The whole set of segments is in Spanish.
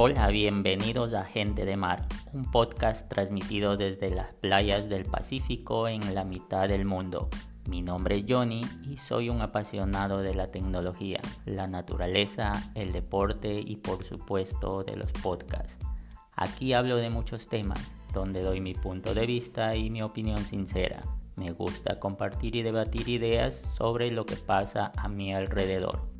Hola, bienvenidos a Gente de Mar, un podcast transmitido desde las playas del Pacífico en la mitad del mundo. Mi nombre es Johnny y soy un apasionado de la tecnología, la naturaleza, el deporte y por supuesto de los podcasts. Aquí hablo de muchos temas, donde doy mi punto de vista y mi opinión sincera. Me gusta compartir y debatir ideas sobre lo que pasa a mi alrededor.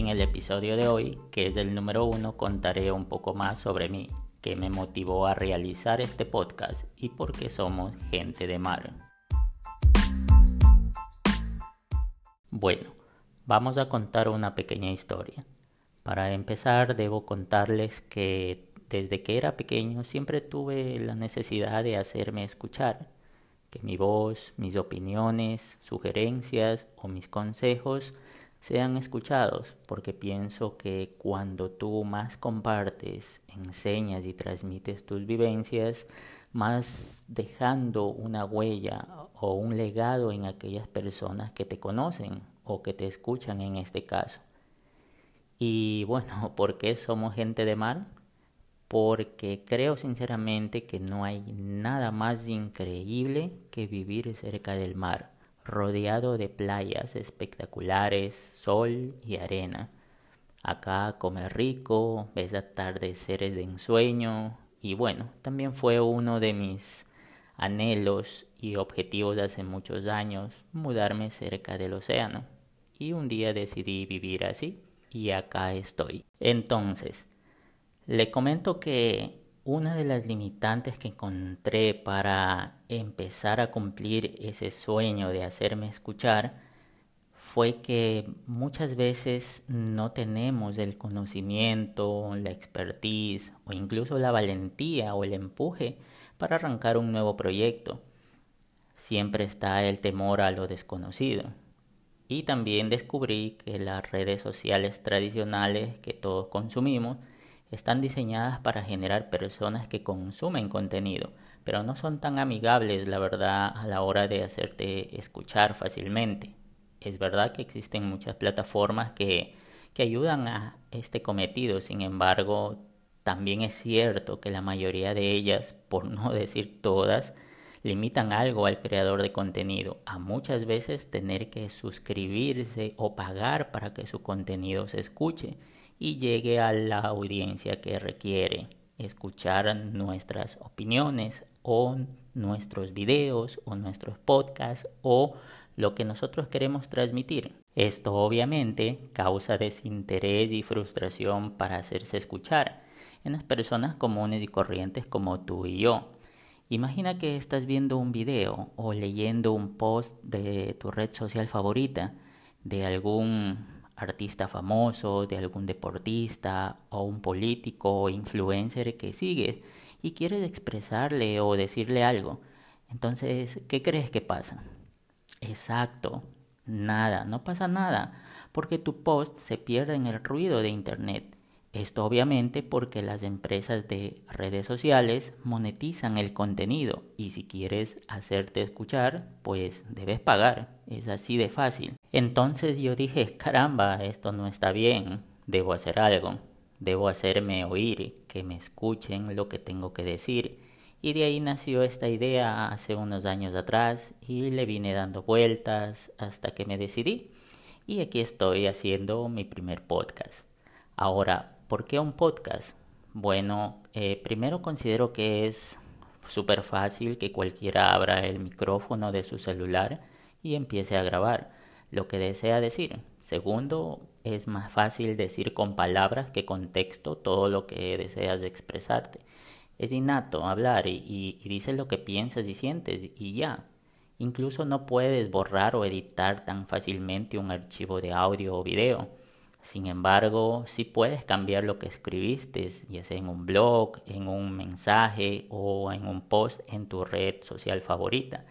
En el episodio de hoy, que es el número uno, contaré un poco más sobre mí, qué me motivó a realizar este podcast y por qué somos gente de mar. Bueno, vamos a contar una pequeña historia. Para empezar, debo contarles que desde que era pequeño siempre tuve la necesidad de hacerme escuchar, que mi voz, mis opiniones, sugerencias o mis consejos sean escuchados, porque pienso que cuando tú más compartes, enseñas y transmites tus vivencias, más dejando una huella o un legado en aquellas personas que te conocen o que te escuchan en este caso. Y bueno, ¿por qué somos gente de mar? Porque creo sinceramente que no hay nada más increíble que vivir cerca del mar rodeado de playas espectaculares, sol y arena. Acá come rico, ves atardeceres de ensueño y bueno, también fue uno de mis anhelos y objetivos de hace muchos años mudarme cerca del océano. Y un día decidí vivir así y acá estoy. Entonces, le comento que una de las limitantes que encontré para empezar a cumplir ese sueño de hacerme escuchar fue que muchas veces no tenemos el conocimiento, la expertise o incluso la valentía o el empuje para arrancar un nuevo proyecto. Siempre está el temor a lo desconocido. Y también descubrí que las redes sociales tradicionales que todos consumimos están diseñadas para generar personas que consumen contenido, pero no son tan amigables, la verdad, a la hora de hacerte escuchar fácilmente. Es verdad que existen muchas plataformas que, que ayudan a este cometido, sin embargo, también es cierto que la mayoría de ellas, por no decir todas, limitan algo al creador de contenido, a muchas veces tener que suscribirse o pagar para que su contenido se escuche y llegue a la audiencia que requiere escuchar nuestras opiniones o nuestros videos o nuestros podcasts o lo que nosotros queremos transmitir. Esto obviamente causa desinterés y frustración para hacerse escuchar en las personas comunes y corrientes como tú y yo. Imagina que estás viendo un video o leyendo un post de tu red social favorita de algún artista famoso, de algún deportista o un político o influencer que sigues y quieres expresarle o decirle algo. Entonces, ¿qué crees que pasa? Exacto, nada, no pasa nada, porque tu post se pierde en el ruido de Internet. Esto obviamente porque las empresas de redes sociales monetizan el contenido y si quieres hacerte escuchar, pues debes pagar. Es así de fácil. Entonces yo dije, caramba, esto no está bien, debo hacer algo, debo hacerme oír, que me escuchen lo que tengo que decir. Y de ahí nació esta idea hace unos años atrás y le vine dando vueltas hasta que me decidí. Y aquí estoy haciendo mi primer podcast. Ahora, ¿por qué un podcast? Bueno, eh, primero considero que es súper fácil que cualquiera abra el micrófono de su celular y empiece a grabar lo que desea decir. Segundo, es más fácil decir con palabras que con texto todo lo que deseas expresarte. Es innato hablar y, dices lo que piensas y sientes y ya. Incluso no puedes borrar o editar tan fácilmente un archivo de audio o video. Sin embargo, sí puedes cambiar lo que escribiste, ya sea en un blog, en un mensaje o en un post en tu red social favorita.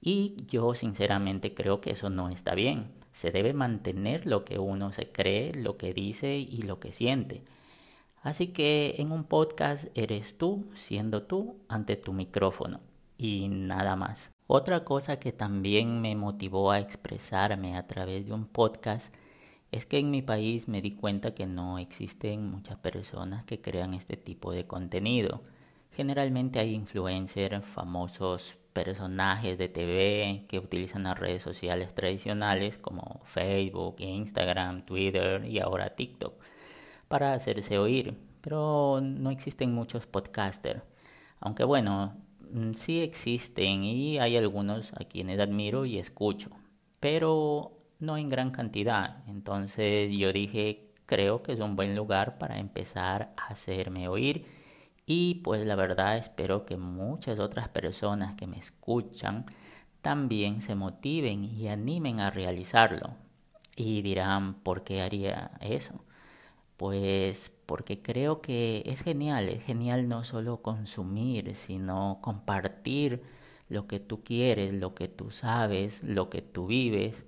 Y yo sinceramente creo que eso no está bien. Se debe mantener lo que uno se cree, lo que dice y lo que siente. Así que en un podcast eres tú siendo tú ante tu micrófono. y nada más. Otra cosa que también me motivó a expresarme a través de un podcast es que en mi país me di cuenta que no existen muchas personas que crean este tipo de contenido. Generalmente hay influencers, famosos personajes de TV que utilizan las redes sociales tradicionales como Facebook, Instagram, Twitter y ahora TikTok para hacerse oír, pero no existen muchos podcasters. Aunque bueno, mm, sí existen y hay algunos a quienes admiro y escucho, pero no en gran cantidad. Entonces yo dije, creo que es un buen lugar para empezar a hacerme oír y pues la verdad espero que muchas otras personas que me escuchan también se motiven y animen a realizarlo. Y dirán, ¿por qué haría eso? Pues porque creo que es genial, es genial no solo consumir, sino compartir lo que tú quieres, lo que tú sabes, lo que tú vives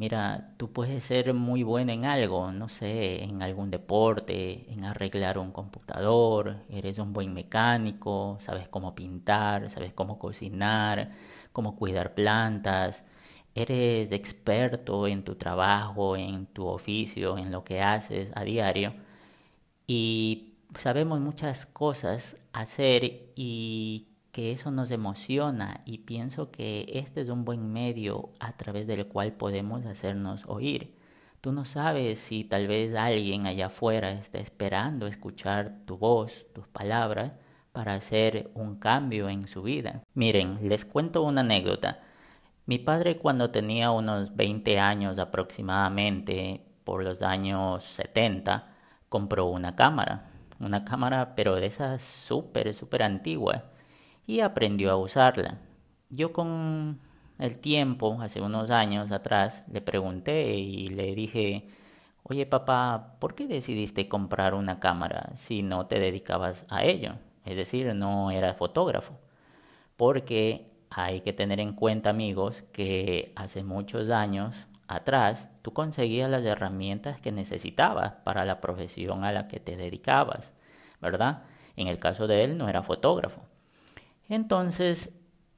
Mira, tú puedes ser muy bueno en algo, no sé, en algún deporte, en arreglar un computador, eres un buen mecánico, sabes cómo pintar, sabes cómo cocinar, cómo cuidar plantas, eres experto en tu trabajo, en tu oficio, en lo que haces a diario y sabemos muchas cosas hacer y que eso nos emociona y pienso que este es un buen medio a través del cual podemos hacernos oír. Tú no sabes si tal vez alguien allá afuera está esperando escuchar tu voz, tus palabras, para hacer un cambio en su vida. Miren, les cuento una anécdota. Mi padre cuando tenía unos 20 años aproximadamente, por los años 70, compró una cámara. Una cámara pero de esas súper, súper antiguas y aprendió a usarla. Yo con el tiempo, hace unos años atrás, le pregunté y le dije, oye papá, ¿por qué decidiste comprar una cámara si no te dedicabas a ello? Es decir, no eras fotógrafo. Porque hay que tener en cuenta, amigos, que hace muchos años atrás tú conseguías las herramientas que necesitabas para la profesión a la que te dedicabas, ¿verdad? En el caso de él no era fotógrafo. Entonces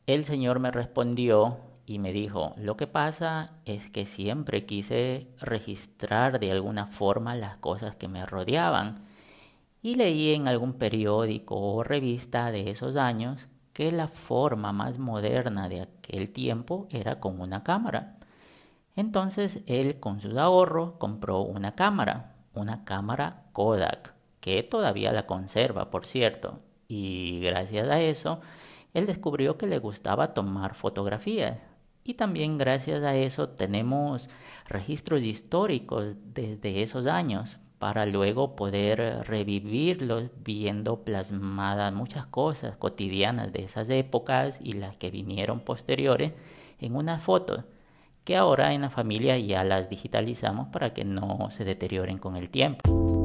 el Señor me respondió y me dijo, lo que pasa es que siempre quise registrar de alguna forma las cosas que me rodeaban y leí en algún periódico o revista de esos años que la forma más moderna de aquel tiempo era con una cámara. Entonces él con sus ahorros compró una cámara, una cámara Kodak, que todavía la conserva, por cierto, y gracias a eso él descubrió que le gustaba tomar fotografías. Y también gracias a eso tenemos registros históricos desde esos años para luego poder revivirlos viendo plasmadas muchas cosas cotidianas de esas épocas y las que vinieron posteriores en una foto que ahora en la familia ya las digitalizamos para que no se deterioren con el tiempo.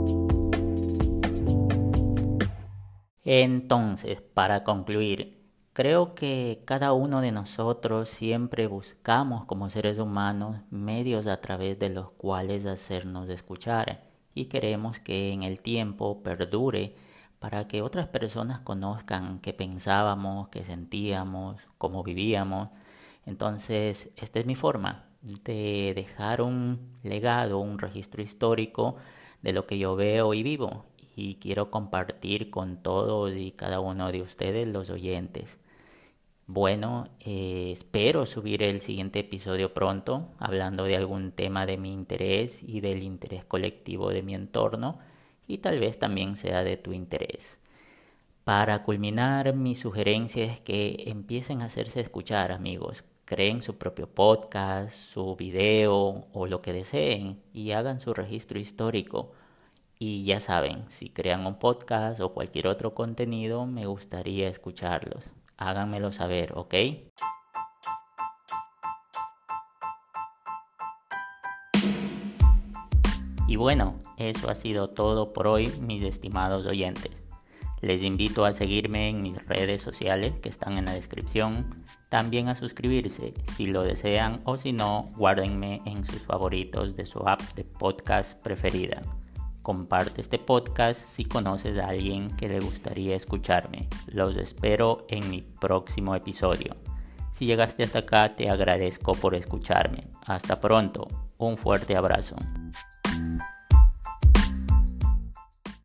Entonces, para concluir, Creo que cada uno de nosotros siempre buscamos como seres humanos medios a través de los cuales hacernos escuchar y queremos que en el tiempo perdure para que otras personas conozcan qué pensábamos, qué sentíamos, cómo vivíamos. Entonces, esta es mi forma de dejar un legado, un registro histórico de lo que yo veo y vivo y quiero compartir con todos y cada uno de ustedes los oyentes. Bueno, eh, espero subir el siguiente episodio pronto, hablando de algún tema de mi interés y del interés colectivo de mi entorno, y tal vez también sea de tu interés. Para culminar, mi sugerencia es que empiecen a hacerse escuchar, amigos. Creen su propio podcast, su video o lo que deseen y hagan su registro histórico. Y ya saben, si crean un podcast o cualquier otro contenido, me gustaría escucharlos háganmelo saber, ¿ok? Y bueno, eso ha sido todo por hoy, mis estimados oyentes. Les invito a seguirme en mis redes sociales que están en la descripción, también a suscribirse si lo desean o si no, guárdenme en sus favoritos de su app de podcast preferida. Comparte este podcast si conoces a alguien que le gustaría escucharme. Los espero en mi próximo episodio. Si llegaste hasta acá, te agradezco por escucharme. Hasta pronto. Un fuerte abrazo.